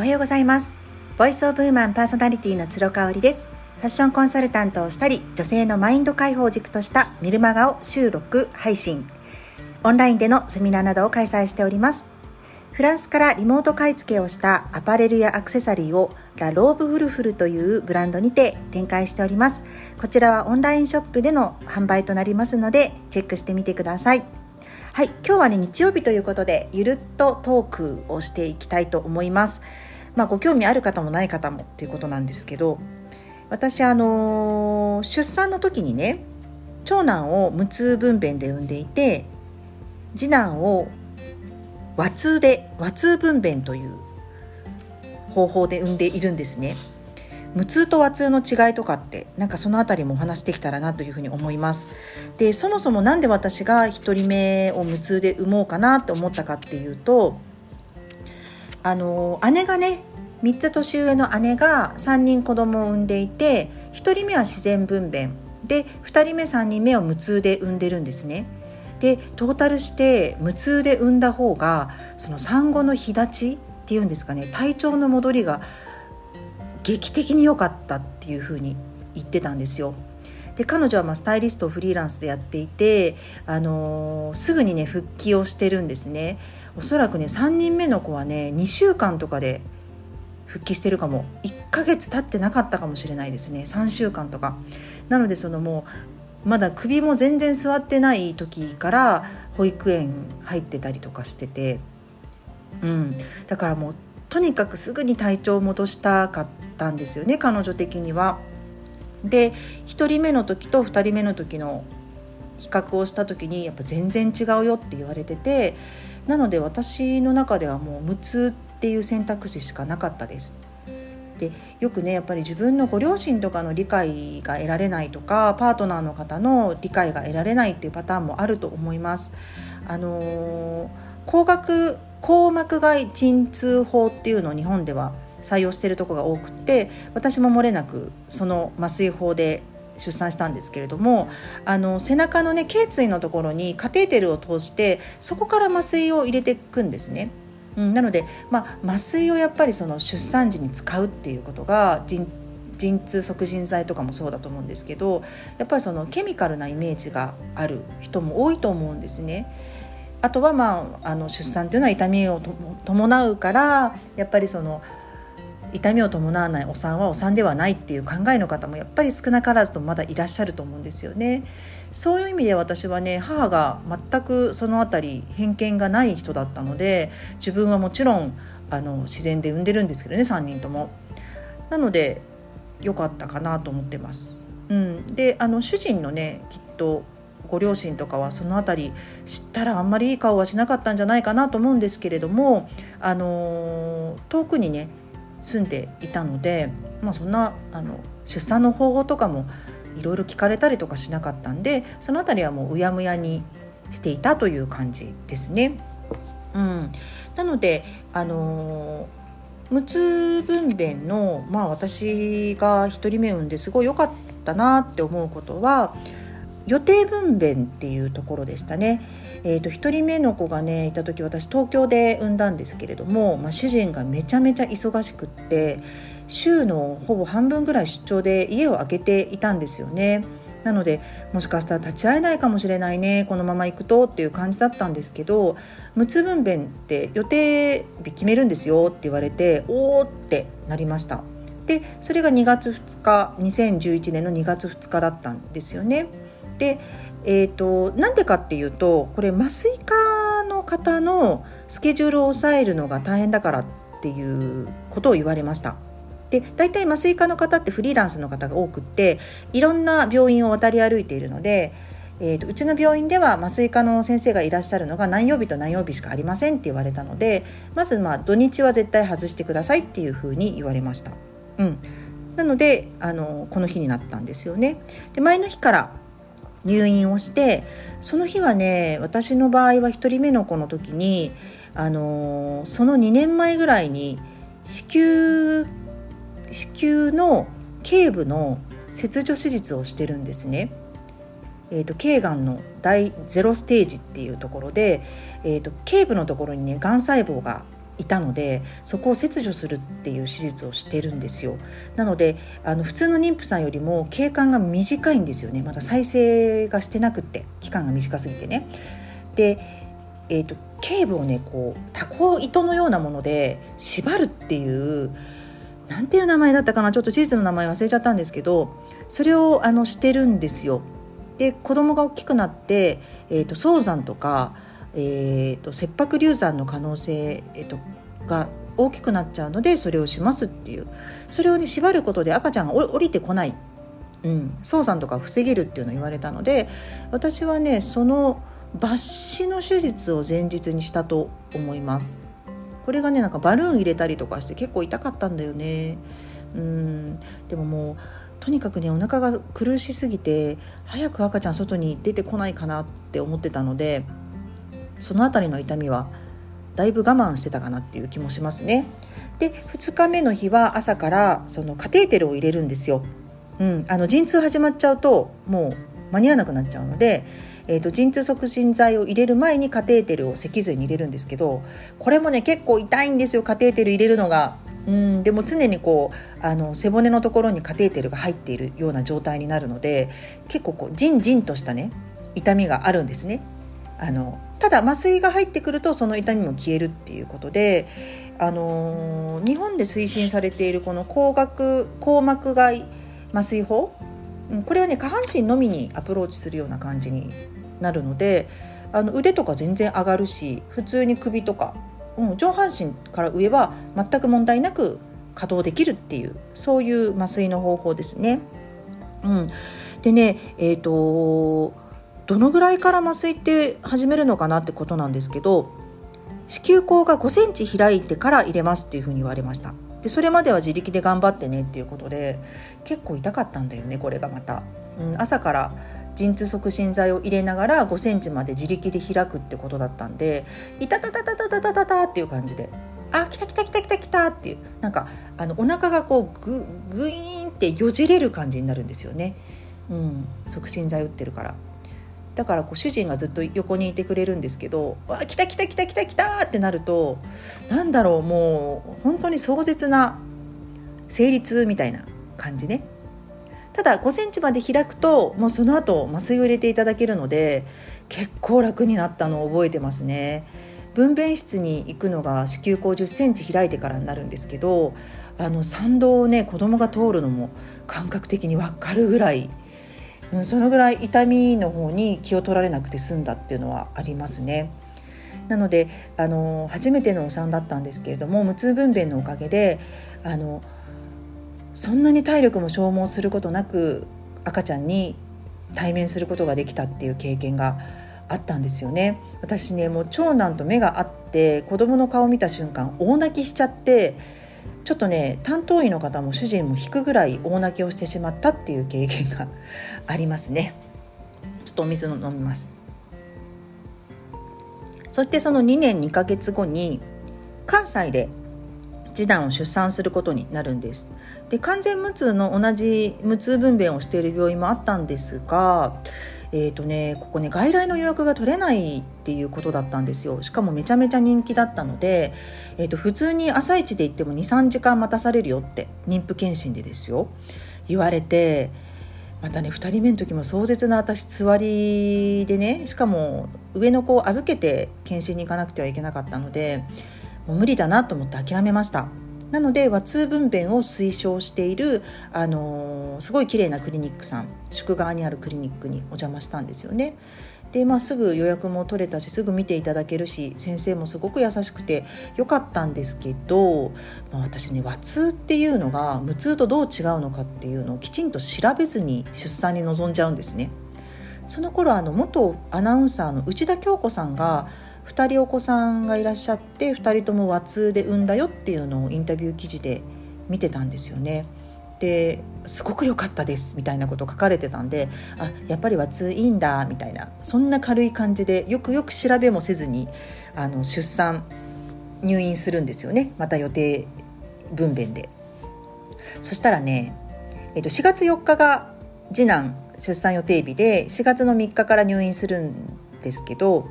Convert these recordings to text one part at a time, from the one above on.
おはようございます。ボイスオブウーマンパーソナリティの鶴香織です。ファッションコンサルタントをしたり女性のマインド解放軸としたメルマガを収録配信。オンラインでのセミナーなどを開催しております。フランスからリモート買い付けをしたアパレルやアクセサリーをラ・ローブフルフルというブランドにて展開しております。こちらはオンラインショップでの販売となりますのでチェックしてみてください。はい今日はね日曜日ということでゆるっとトークをしていきたいと思います。まあご興味ある方もない方もっていうことなんですけど私あの、出産の時にね長男を無痛分娩で産んでいて次男を和痛で和痛分娩という方法で産んでいるんですね。無痛と和痛の違いとかってなんかその辺りもお話できたらなというふうに思います。でそもそも何で私が1人目を無痛で産もうかなと思ったかっていうとあの姉がね3つ年上の姉が3人子供を産んでいて1人目は自然分娩で2人目3人目を無痛で産んでるんですね。でトータルして無痛で産んだ方がその産後の日立ちっていうんですかね体調の戻りが劇的に良かったっていうふうに言ってたんですよ。で彼女はまスタイリストをフリーランスでやっていて、あのー、すぐにね復帰をしてるんですねおそらくね3人目の子はね2週間とかで復帰してるかも。1ヶ月経ってなかったかもしれないですね。3週間とか。なのでそのもうまだ首も全然座ってない時から保育園入ってたりとかしてて。うん。だからもうとにかくすぐに体調を戻したかったんですよね彼女的には。で1人目の時と2人目の時の比較をした時にやっぱ全然違うよって言われてて。なので私の中ではもう無痛っていう選択肢しかなかったです。でよくねやっぱり自分のご両親とかの理解が得られないとかパートナーの方の理解が得られないっていうパターンもあると思います。あの、高額硬膜外鎮痛法っていうのを日本では採用してるとこが多くて私も漏れなくその麻酔法で出産したんですけれどもあの背中のね頸椎のところにカテーテルを通してそこから麻酔を入れていくんですね。うん、なので、まあ、麻酔をやっぱりその出産時に使うっていうことが陣痛促進剤とかもそうだと思うんですけどやっぱりそのケミカルなイメージがある人も多いと思うんですね。あとは、まあ、あの出産というのは痛みを伴うからやっぱりその痛みを伴わないお産はお産ではないっていう考えの方もやっぱり少なからずとまだいらっしゃると思うんですよね。そういう意味で私はね母が全くその辺り偏見がない人だったので自分はもちろんあの自然で産んでるんですけどね3人とも。なので良かったかなと思ってます。うん、であの主人のねきっとご両親とかはその辺り知ったらあんまりいい顔はしなかったんじゃないかなと思うんですけれども、あの遠くにね住んでいたので、まあ、そんなあの出産の方法とかもいろいろ聞かれたりとかしなかったんでその辺りはもううやむやにしていたという感じですね。うん、なのであの無痛分娩の、まあ、私が1人目産んですごい良かったなって思うことは予定分娩っていうところでしたね。えーと、1人目の子がねいた時私東京で産んだんですけれども、まあ、主人がめちゃめちゃ忙しくって週のほぼ半分ぐらい出張で家を空けていたんですよね。なのでもしかしたら立ち会えないかもしれないねこのまま行くとっていう感じだったんですけど無痛分娩って予定日決めるんですよって言われておーってなりました。でそれが2月2日2011年の2月2日だったんですよね。でえーと、なんでかっていうとこれ麻酔科の方のスケジュールを抑えるのが大変だからっていうことを言われました。で大体麻酔科の方ってフリーランスの方が多くっていろんな病院を渡り歩いているので、えーと、うちの病院では麻酔科の先生がいらっしゃるのが何曜日と何曜日しかありませんって言われたのでまずまあ土日は絶対外してくださいっていうふうに言われました。うん、なのであのこの日になったんですよね。で前の日から入院をしてその日はね私の場合は1人目の子の時に、あのー、その2年前ぐらいに子宮子宮の頸部の切除手術をしてるんですね。えーと、頸がんの第ゼロステージっていうところで、えーと、頸部のところにねがん細胞がいたのでそこを切除するっていう手術をしてるんですよ。なのであの普通の妊婦さんよりも経過が短いんですよね。まだ再生がしてなくって期間が短すぎてね。で、えーと、頸部をねこうタコ糸のようなもので縛るっていうなんていう名前だったかな？ちょっと手術の名前忘れちゃったんですけどそれをあのしてるんですよ。で子供が大きくなって、えーと、早産とかえーと、切迫流産の可能性、えーと、が大きくなっちゃうのでそれをしますっていう。それをね縛ることで赤ちゃんが降りてこない、うん、早産とか防げるっていうのを言われたので私はねその抜歯の手術を前日にしたと思います。これがねなんかバルーン入れたりとかして結構痛かったんだよね。うん。でももうとにかくねお腹が苦しすぎて早く赤ちゃん外に出てこないかなって思ってたのでその辺りの痛みはだいぶ我慢してたかなっていう気もしますね。で2日目の日は朝からそのカテーテルを入れるんですよ。うん、あの陣痛始まっちゃうともう間に合わなくなっちゃうので、えーと、陣痛促進剤を入れる前にカテーテルを脊髄に入れるんですけどこれもね結構痛いんですよカテーテル入れるのが。うん、でも常にこうあの背骨のところにカテーテルが入っているような状態になるので結構こうジンジンとしたね痛みがあるんですね。あのただ麻酔が入ってくるとその痛みも消えるっていうことで、あのー、日本で推進されているこの高額硬膜外麻酔法これはね下半身のみにアプローチするような感じになるのであの腕とか全然上がるし普通に首とか、うん、上半身から上は全く問題なく稼働できるっていうそういう麻酔の方法ですね。うん、でねえっ、ー、とどのぐらいから麻酔って始めるのかなってことなんですけど子宮口が5センチ開いてから入れますっていうふうに言われました。でそれまでは自力で頑張ってねっていうことで結構痛かったんだよねこれがまた、うん、朝から陣痛促進剤を入れながら5センチまで自力で開くってことだったんで「いたたたたたたたたた」っていう感じで「あ来た来た来た来た来た」っていうなんかあのお腹がこうググイーンってよじれる感じになるんですよね、うん、促進剤打ってるから。だからこう主人がずっと横にいてくれるんですけど「わ来た来た来た来た来た!」ってなるとなんだろうもう本当に壮絶な成立みたいな感じね。ただ5センチまで開くともうその後麻酔を入れていただけるので結構楽になったのを覚えてますね。分娩室に行くのが子宮口10センチ開いてからになるんですけどあの産道をね子供が通るのも感覚的に分かるぐらいうん、そのぐらい痛みの方に気を取られなくて済んだっていうのはありますね。なのであの初めてのお産だったんですけれども無痛分娩のおかげであのそんなに体力も消耗することなく赤ちゃんに対面することができたっていう経験があったんですよね私ねもう長男と目が合って子供の顔を見た瞬間大泣きしちゃってちょっとね担当医の方も主人も引くぐらい大泣きをしてしまったっていう経験がありますね。ちょっとお水を飲みます。そしてその2年2ヶ月後に関西で次男を出産することになるんです。で完全無痛の同じ無痛分娩をしている病院もあったんですがえーとね、ここね外来の予約が取れないっていうことだったんですよ。しかもめちゃめちゃ人気だったので、えーと、普通に朝一で行っても23時間待たされるよって妊婦検診でですよ。言われてまたね2人目の時も壮絶な私つわりでねしかも上の子を預けて検診に行かなくてはいけなかったので無理だなと思って諦めました。なので和通分娩を推奨している、あのー、すごい綺麗なクリニックさん宿川にあるクリニックにお邪魔したんですよね。でまあ、すぐ予約も取れたしすぐ見ていただけるし先生もすごく優しくてよかったんですけど、まあ、私ね和通っていうのが無痛とどう違うのかっていうのをきちんと調べずに出産に臨んじゃうんですね。その頃あの元アナウンサーの内田恭子さんが2人お子さんがいらっしゃって2人とも和通で産んだよっていうのをインタビュー記事で見てたんですよね。ですごく良かったですみたいなこと書かれてたんであやっぱり和通いいんだみたいなそんな軽い感じでよくよく調べもせずにあの出産入院するんですよねまた予定分娩で。そしたらね、えっと、4月4日が次男出産予定日で4月の3日から入院するんですけど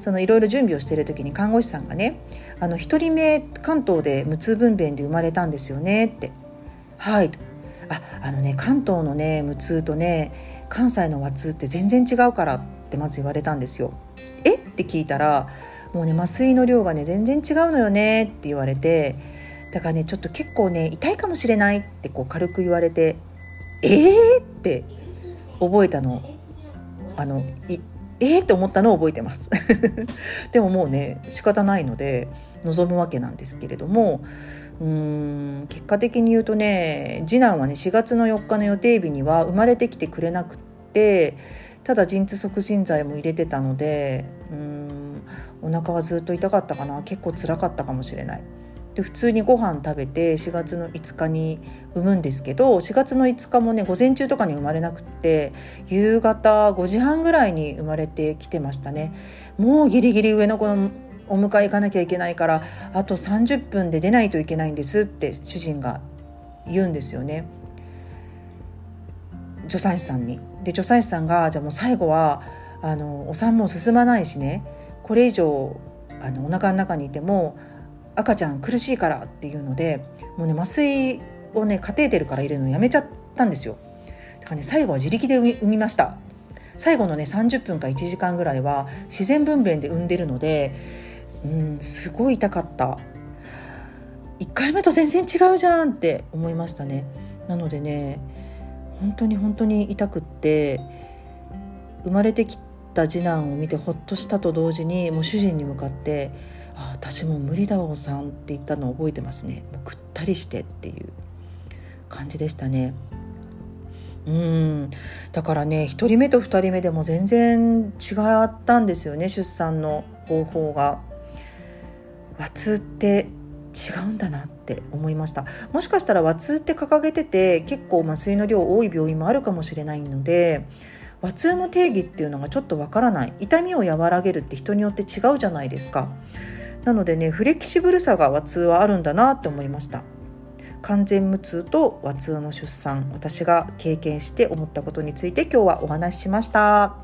そのいろいろ準備をしている時に看護師さんがね「あの1人目関東で無痛分娩で生まれたんですよね」って「はい」ああのね関東のね無痛とね関西の和痛って全然違うからってまず言われたんですよ。え？って聞いたらもうね麻酔の量がね全然違うのよねって言われてだからねちょっと結構ね痛いかもしれないってこう軽く言われてえー？って覚えたの。あのえーって思ったのを覚えてます でももうね仕方ないので望むわけなんですけれどもうーん結果的に言うとね次男はね4月の4日の予定日には生まれてきてくれなくってただ陣痛促進剤も入れてたのでうーんお腹はずっと痛かったかな結構辛かったかもしれない。で普通にご飯食べて4月の5日に産むんですけど4月の5日もね午前中とかに生まれなくって夕方5時半ぐらいに生まれてきてましたねもうギリギリ上の子のお迎え行かなきゃいけないからあと30分で出ないといけないんですって主人が言うんですよね助産師さんに。で助産師さんがじゃあもう最後はあのお産も進まないしねこれ以上あのお腹の中にいても赤ちゃん苦しいからっていうのでもうね麻酔をねカテーテルから入れるのやめちゃったんですよ。だからね最後は自力で産みました。最後のね30分か1時間ぐらいは自然分娩で産んでるのでうんすごい痛かった。1回目と全然違うじゃんって思いましたね。なのでね本当に本当に痛くって生まれてきた次男を見てほっとしたと同時にもう主人に向かってあ私も無理だおさんって言ったのを覚えてますね。もうぐったりしてっていう感じでしたね。うん。だからね1人目と2人目でも全然違ったんですよね出産の方法が。和痛って違うんだなって思いました。もしかしたら和痛って掲げてて結構麻酔の量多い病院もあるかもしれないので和痛の定義っていうのがちょっとわからない。痛みを和らげるって人によって違うじゃないですか。なのでねフレキシブルさが和痛はあるんだなって思いました。完全無痛と和痛の出産私が経験して思ったことについて今日はお話ししました。